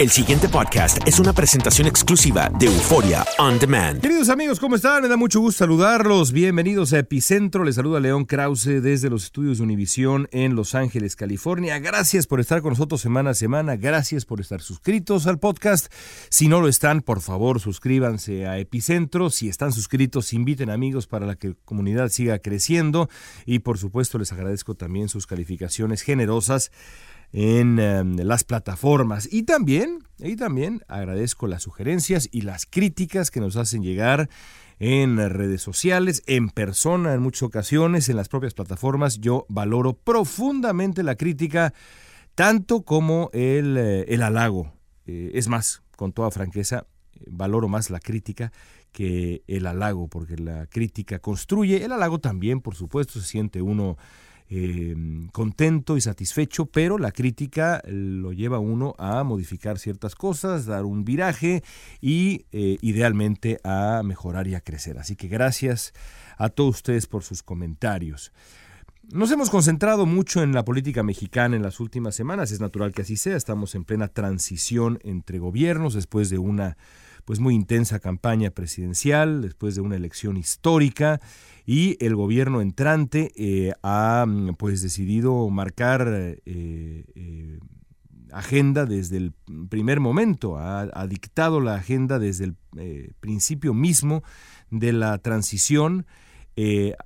El siguiente podcast es una presentación exclusiva de Euforia On Demand. Queridos amigos, ¿cómo están? Me da mucho gusto saludarlos. Bienvenidos a Epicentro. Les saluda León Krause desde los estudios de Univisión en Los Ángeles, California. Gracias por estar con nosotros semana a semana. Gracias por estar suscritos al podcast. Si no lo están, por favor, suscríbanse a Epicentro. Si están suscritos, inviten amigos para que la comunidad siga creciendo. Y por supuesto, les agradezco también sus calificaciones generosas en em, las plataformas. Y también, y también agradezco las sugerencias y las críticas que nos hacen llegar en redes sociales, en persona en muchas ocasiones, en las propias plataformas. Yo valoro profundamente la crítica, tanto como el, eh, el halago. Eh, es más, con toda franqueza, valoro más la crítica que el halago, porque la crítica construye, el halago también, por supuesto, se siente uno eh, contento y satisfecho, pero la crítica lo lleva a uno a modificar ciertas cosas, dar un viraje y eh, idealmente a mejorar y a crecer. Así que gracias a todos ustedes por sus comentarios. Nos hemos concentrado mucho en la política mexicana en las últimas semanas, es natural que así sea, estamos en plena transición entre gobiernos después de una pues muy intensa campaña presidencial, después de una elección histórica y el gobierno entrante eh, ha mm, pues decidido marcar eh, eh, agenda desde el primer momento, ha, ha dictado la agenda desde el principio mismo de la transición.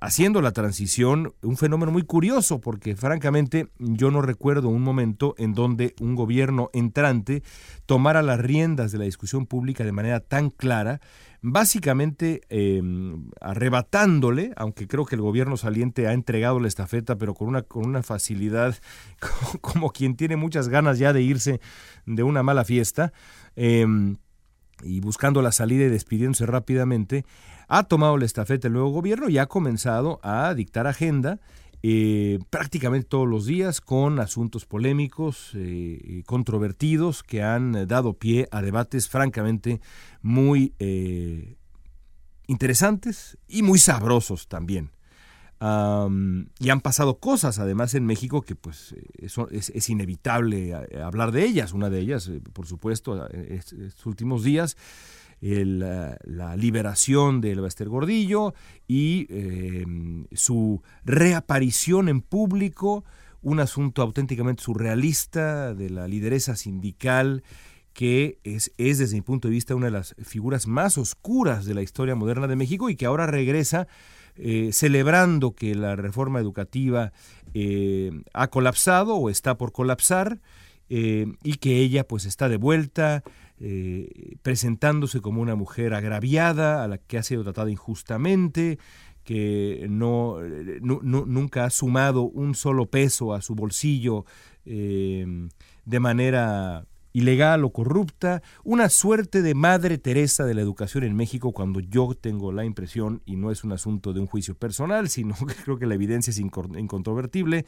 Haciendo la transición, un fenómeno muy curioso, porque francamente yo no recuerdo un momento en donde un gobierno entrante tomara las riendas de la discusión pública de manera tan clara, básicamente em, arrebatándole, aunque creo que el gobierno saliente ha entregado la estafeta, pero con una, con una facilidad como, quien tiene muchas ganas ya de irse de una mala fiesta, em, y buscando la salida y despidiéndose rápidamente, ha tomado la estafeta el nuevo gobierno y ha comenzado a dictar agenda eh, prácticamente todos los días con asuntos polémicos, eh, controvertidos, que han dado pie a debates francamente muy eh, interesantes y muy sabrosos también. y han pasado cosas además en México que pues eso es, inevitable hablar de ellas. Una de ellas, por supuesto, estos últimos días la liberación del Bester Gordillo y em, su reaparición en público, un asunto auténticamente surrealista de la lideresa sindical que es, es, desde mi punto de vista una de las figuras más oscuras de la historia moderna de México y que ahora regresa eh, celebrando que la reforma educativa eh, ha colapsado o está por colapsar eh, y que ella pues está de vuelta, eh, presentándose como una mujer agraviada, a la que ha sido tratada injustamente, que no, nunca ha sumado un solo peso a su bolsillo eh, de manera ilegal o corrupta, una suerte de Madre Teresa de la educación en México cuando yo tengo la impresión, y no es un asunto de un juicio personal, sino que creo que la evidencia es incontrovertible,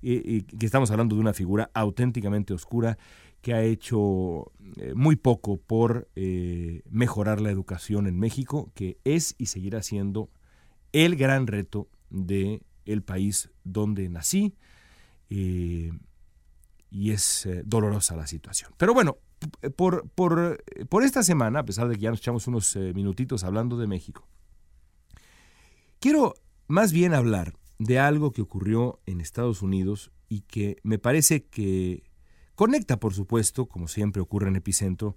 y, que estamos hablando de una figura auténticamente oscura que ha hecho eh, muy poco por eh, mejorar la educación en México, que es y seguirá siendo el gran reto de el país donde nací. Eh, y es dolorosa la situación. Pero bueno, por, por, por, esta semana, a pesar de que ya nos echamos unos minutitos hablando de México, quiero más bien hablar de algo que ocurrió en Estados Unidos y que me parece que conecta, por supuesto, como siempre ocurre en Epicentro,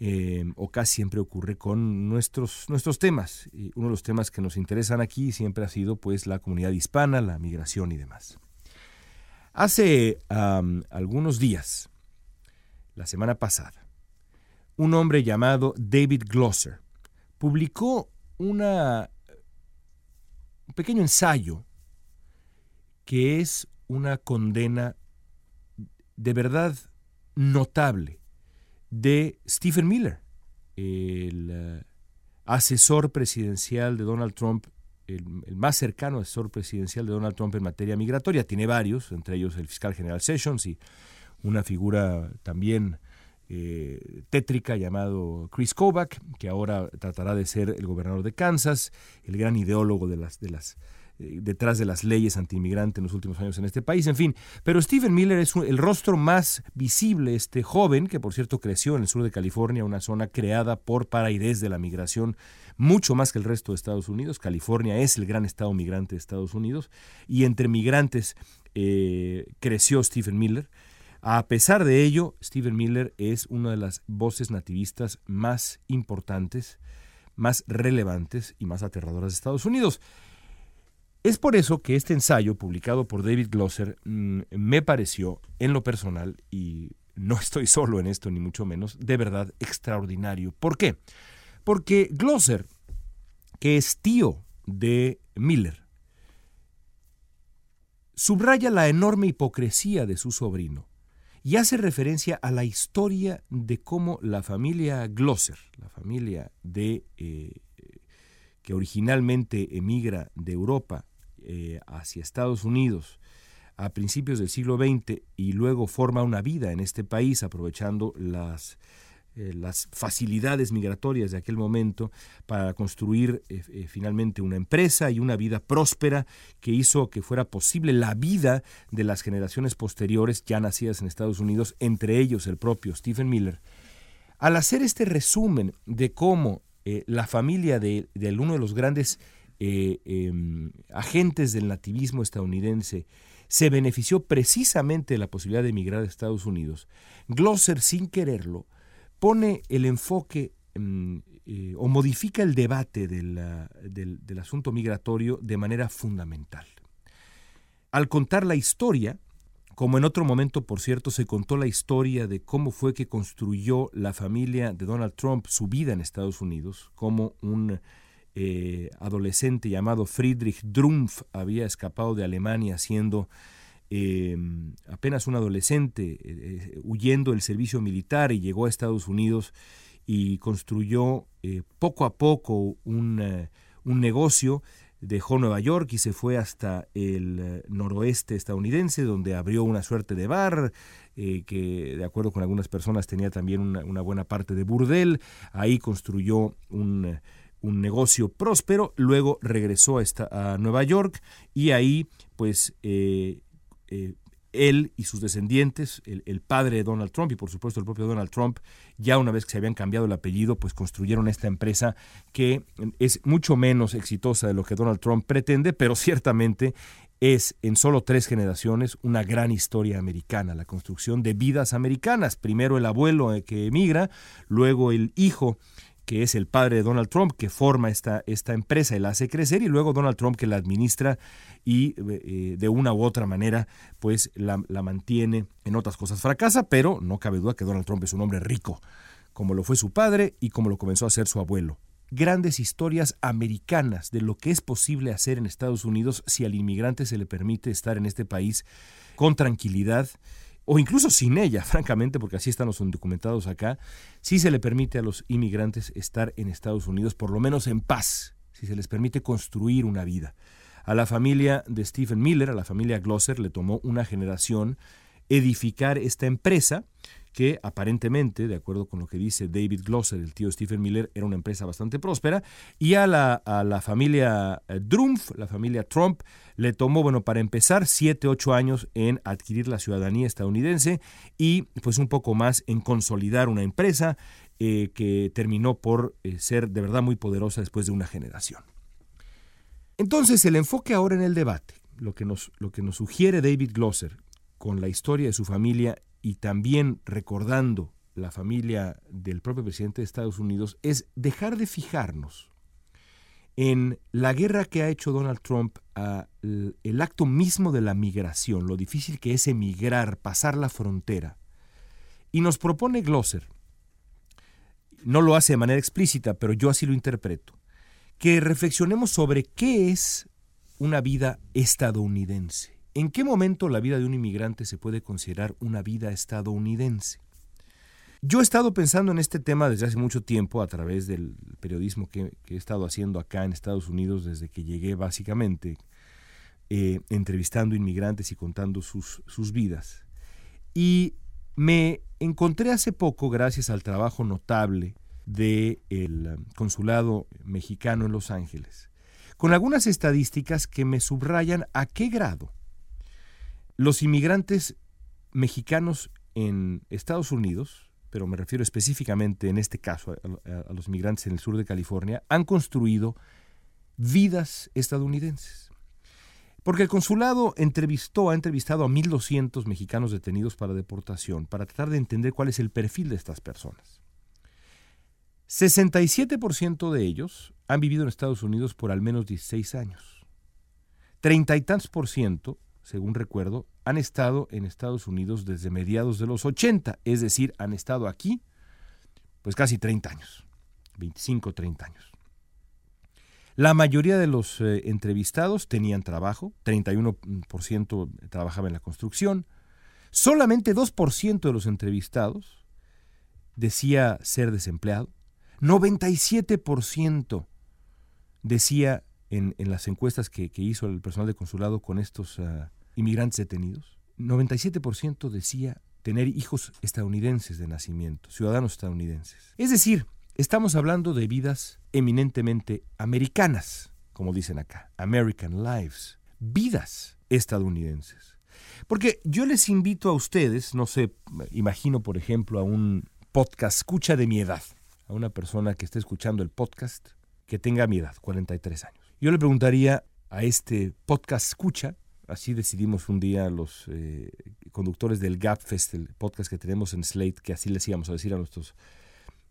eh, o casi siempre ocurre con nuestros, nuestros temas. Y uno de los temas que nos interesan aquí siempre ha sido pues la comunidad hispana, la migración y demás. Hace algunos días, la semana pasada, un hombre llamado David Glosser publicó un pequeño ensayo que es una condena de verdad notable de Stephen Miller, el eh, asesor presidencial de Donald Trump el, más cercano asesor presidencial de Donald Trump en materia migratoria. Tiene varios, entre ellos el fiscal general Sessions y una figura también eh, tétrica llamado Chris Kovac, que ahora tratará de ser el gobernador de Kansas, el gran ideólogo de las, detrás de las leyes antiinmigrantes en los últimos años en este país, en fin. Pero Stephen Miller es el rostro más visible, este joven, que por cierto creció en el sur de California, una zona creada por, para y desde la migración, mucho más que el resto de Estados Unidos. California es el gran estado migrante de Estados Unidos, y entre migrantes eh, creció Stephen Miller. A pesar de ello, Stephen Miller es una de las voces nativistas más importantes, más relevantes y más aterradoras de Estados Unidos. Es por eso que este ensayo, publicado por David Glosser, mm, me pareció, en lo personal, y no estoy solo en esto, ni mucho menos, de verdad extraordinario. ¿Por qué? Porque Glosser, que es tío de Miller, subraya la enorme hipocresía de su sobrino y hace referencia a la historia de cómo la familia Glosser, la familia de eh, que originalmente emigra de Europa eh, hacia Estados Unidos a principios del siglo XX y luego forma una vida en este país aprovechando las, eh, las facilidades migratorias de aquel momento para construir eh, finalmente una empresa y una vida próspera que hizo que fuera posible la vida de las generaciones posteriores ya nacidas en Estados Unidos, entre ellos el propio Stephen Miller. Al hacer este resumen de cómo la familia de, de uno de los grandes eh, em, agentes del nativismo estadounidense se benefició precisamente de la posibilidad de emigrar a Estados Unidos, Glosser, sin quererlo, pone el enfoque em, eh, o modifica el debate del, del asunto migratorio de manera fundamental. Al contar la historia, como en otro momento, por cierto, se contó la historia de cómo fue que construyó la familia de Donald Trump su vida en Estados Unidos, como un eh, adolescente llamado Friedrich Drumpf había escapado de Alemania siendo em, apenas un adolescente, eh, huyendo del servicio militar y llegó a Estados Unidos y construyó eh, poco a poco un, un, negocio. Dejó Nueva York y se fue hasta el noroeste estadounidense, donde abrió una suerte de bar, que de acuerdo con algunas personas tenía también una, una buena parte de burdel. Ahí construyó un un negocio próspero, luego regresó a, esta, a Nueva York y ahí pues eh, eh, él y sus descendientes, el, padre de Donald Trump y por supuesto el propio Donald Trump, ya una vez que se habían cambiado el apellido, pues construyeron esta empresa que es mucho menos exitosa de lo que Donald Trump pretende, pero ciertamente es en solo tres generaciones una gran historia americana, la construcción de vidas americanas. Primero el abuelo eh, que emigra, luego el hijo que es el padre de Donald Trump, que forma esta, esta empresa y la hace crecer, y luego Donald Trump que la administra y eh, de una u otra manera pues la, mantiene. En otras cosas fracasa, pero no cabe duda que Donald Trump es un hombre rico, como lo fue su padre y como lo comenzó a ser su abuelo. Grandes historias americanas de lo que es posible hacer en Estados Unidos si al inmigrante se le permite estar en este país con tranquilidad o incluso sin ella, francamente, porque así están los documentados acá, sí se le permite a los inmigrantes estar en Estados Unidos, por lo menos en paz, si se les permite construir una vida. A la familia de Stephen Miller, a la familia Glosser, le tomó una generación edificar esta empresa que aparentemente, de acuerdo con lo que dice David Glosser, el tío Stephen Miller, era una empresa bastante próspera, y a la, a la familia eh, Drumpf, la familia Trump, le tomó, bueno, para empezar, siete, ocho años en adquirir la ciudadanía estadounidense y pues un poco más en consolidar una empresa eh, que terminó por eh, ser de verdad muy poderosa después de una generación. Entonces, el enfoque ahora en el debate, lo que nos, lo que nos sugiere David Glosser con la historia de su familia y también recordando la familia del propio presidente de Estados Unidos, es dejar de fijarnos en la guerra que ha hecho Donald Trump al el acto mismo de la migración, lo difícil que es emigrar, pasar la frontera. Y nos propone Glosser, no lo hace de manera explícita, pero yo así lo interpreto, que reflexionemos sobre qué es una vida estadounidense. ¿En qué momento la vida de un inmigrante se puede considerar una vida estadounidense? Yo he estado pensando en este tema desde hace mucho tiempo a través del periodismo que, he estado haciendo acá en Estados Unidos desde que llegué básicamente, eh, entrevistando inmigrantes y contando sus, sus vidas. Y me encontré hace poco, gracias al trabajo notable del um, consulado mexicano en Los Ángeles, con algunas estadísticas que me subrayan a qué grado los inmigrantes mexicanos en Estados Unidos, pero me refiero específicamente en este caso a, los inmigrantes en el sur de California, han construido vidas estadounidenses. Porque el consulado entrevistó, ha entrevistado a 1.200 mexicanos detenidos para deportación para tratar de entender cuál es el perfil de estas personas. 67% de ellos han vivido en Estados Unidos por al menos 16 años. Treinta y tantos por ciento, según recuerdo, han estado en Estados Unidos desde mediados de los 80, es decir, han estado aquí pues casi 30 años, 25, 30 años. La mayoría de los eh, entrevistados tenían trabajo, 31% trabajaba en la construcción, solamente 2% de los entrevistados decía ser desempleado, 97% decía en, las encuestas que, hizo el personal de consulado con estos ah, inmigrantes detenidos, 97% decía tener hijos estadounidenses de nacimiento, ciudadanos estadounidenses. Es decir, estamos hablando de vidas eminentemente americanas, como dicen acá, American lives, vidas estadounidenses. Porque yo les invito a ustedes, no sé, imagino por ejemplo a un podcast escucha de mi edad, a una persona que esté escuchando el podcast que tenga mi edad, 43 años. Yo le preguntaría a este podcast escucha, así decidimos un día los eh, conductores del Gap Fest, el podcast que tenemos en Slate, que así les íbamos a decir a nuestros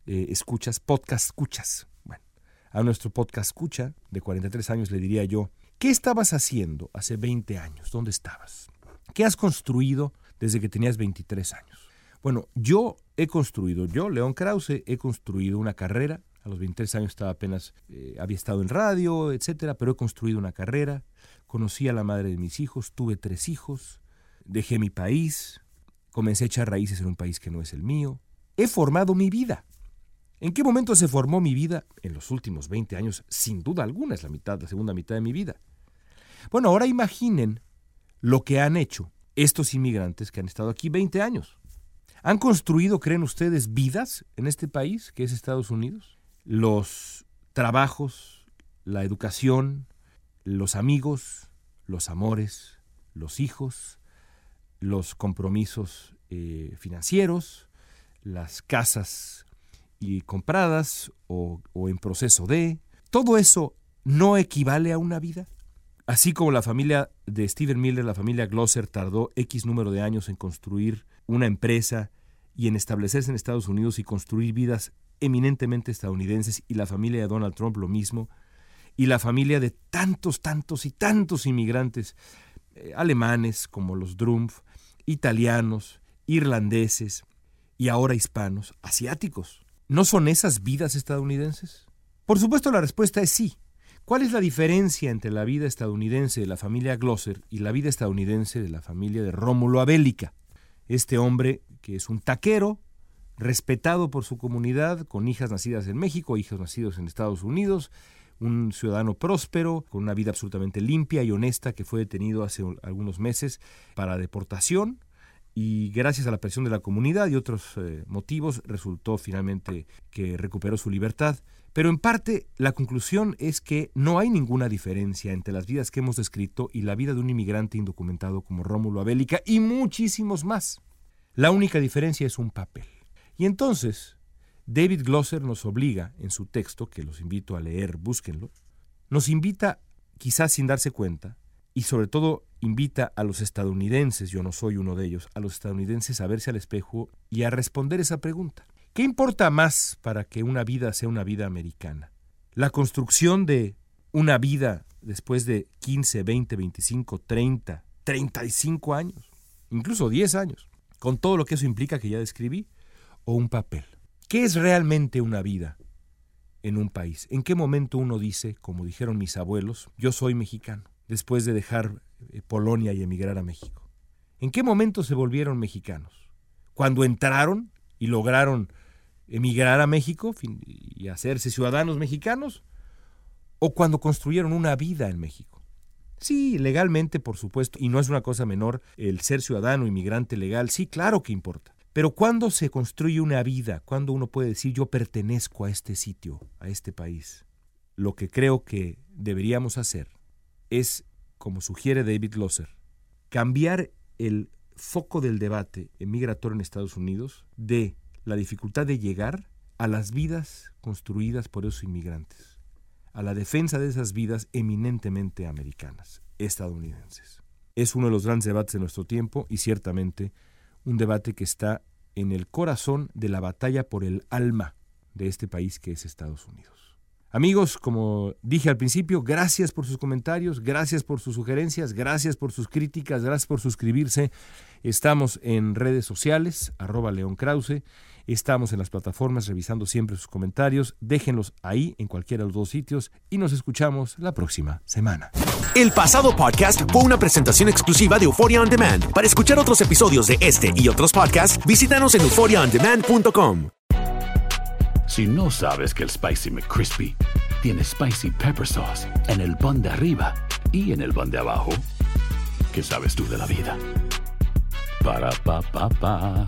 eh, escuchas, podcast escuchas. Bueno, a nuestro podcast escucha de 43 años le diría yo, ¿qué estabas haciendo hace 20 años? ¿Dónde estabas? ¿Qué has construido desde que tenías 23 años? Bueno, yo he construido, yo, León Krause, he construido una carrera. A los 23 años estaba apenas, eh, había estado en radio, etcétera, pero he construido una carrera. Conocí a la madre de mis hijos, tuve tres hijos, dejé mi país, comencé a echar raíces en un país que no es el mío. He formado mi vida. ¿En qué momento se formó mi vida? En los últimos 20 años, sin duda alguna, es la mitad, la segunda mitad de mi vida. Bueno, ahora imaginen lo que han hecho estos inmigrantes que han estado aquí 20 años. ¿Han construido, creen ustedes, vidas en este país que es Estados Unidos? Los trabajos, la educación, los amigos, los amores, los hijos, los compromisos eh, financieros, las casas y compradas o, o en proceso de, todo eso no equivale a una vida. Así como la familia de Steven Miller, la familia Glosser, tardó X número de años en construir una empresa y en establecerse en Estados Unidos y construir vidas eminentemente estadounidenses y la familia de Donald Trump lo mismo, y la familia de tantos, tantos y tantos inmigrantes eh, alemanes como los Drumpf, italianos, irlandeses y ahora hispanos, asiáticos. ¿No son esas vidas estadounidenses? Por supuesto la respuesta es sí. ¿Cuál es la diferencia entre la vida estadounidense de la familia Glosser y la vida estadounidense de la familia de Rómulo Abélica? Este hombre que es un taquero, respetado por su comunidad, con hijas nacidas en México, hijos nacidos en Estados Unidos, un ciudadano próspero, con una vida absolutamente limpia y honesta, que fue detenido hace algunos meses para deportación y gracias a la presión de la comunidad y otros eh, motivos resultó finalmente que recuperó su libertad. Pero en parte la conclusión es que no hay ninguna diferencia entre las vidas que hemos descrito y la vida de un inmigrante indocumentado como Rómulo Abélica y muchísimos más. La única diferencia es un papel. Y entonces, David Glosser nos obliga en su texto, que los invito a leer, búsquenlo, nos invita, quizás sin darse cuenta, y sobre todo invita a los estadounidenses, yo no soy uno de ellos, a los estadounidenses a verse al espejo y a responder esa pregunta. ¿Qué importa más para que una vida sea una vida americana? ¿La construcción de una vida después de 15, 20, 25, 30, 35 años, incluso 10 años, con todo lo que eso implica que ya describí, o un papel? ¿Qué es realmente una vida en un país? ¿En qué momento uno dice, como dijeron mis abuelos, yo soy mexicano, después de dejar eh, Polonia y emigrar a México? ¿En qué momento se volvieron mexicanos? ¿Cuando entraron y lograron emigrar a México y hacerse ciudadanos mexicanos? ¿O cuando construyeron una vida en México? Sí, legalmente, por supuesto, y no es una cosa menor el ser ciudadano, inmigrante legal, sí, claro que importa. Pero ¿cuándo se construye una vida? ¿Cuándo uno puede decir yo pertenezco a este sitio, a este país? Lo que creo que deberíamos hacer es, como sugiere David Losser, cambiar el foco del debate migratorio en Estados Unidos de la dificultad de llegar a las vidas construidas por esos inmigrantes, a la defensa de esas vidas eminentemente americanas, estadounidenses. Es uno de los grandes debates de nuestro tiempo y ciertamente un debate que está en el corazón de la batalla por el alma de este país que es Estados Unidos. Amigos, como dije al principio, gracias por sus comentarios, gracias por sus sugerencias, gracias por sus críticas, gracias por suscribirse. Estamos en redes sociales, arroba León Krause, estamos en las plataformas revisando siempre sus comentarios, déjenlos ahí en cualquiera de los dos sitios y nos escuchamos la próxima semana. El pasado podcast fue una presentación exclusiva de Euphoria On Demand. Para escuchar otros episodios de este y otros podcasts, visítanos en euphoriaondemand.com. Si no sabes que el Spicy McCrispy tiene Spicy Pepper Sauce en el pan de arriba y en el pan de abajo, ¿qué sabes tú de la vida? Para, pa, pa, pa.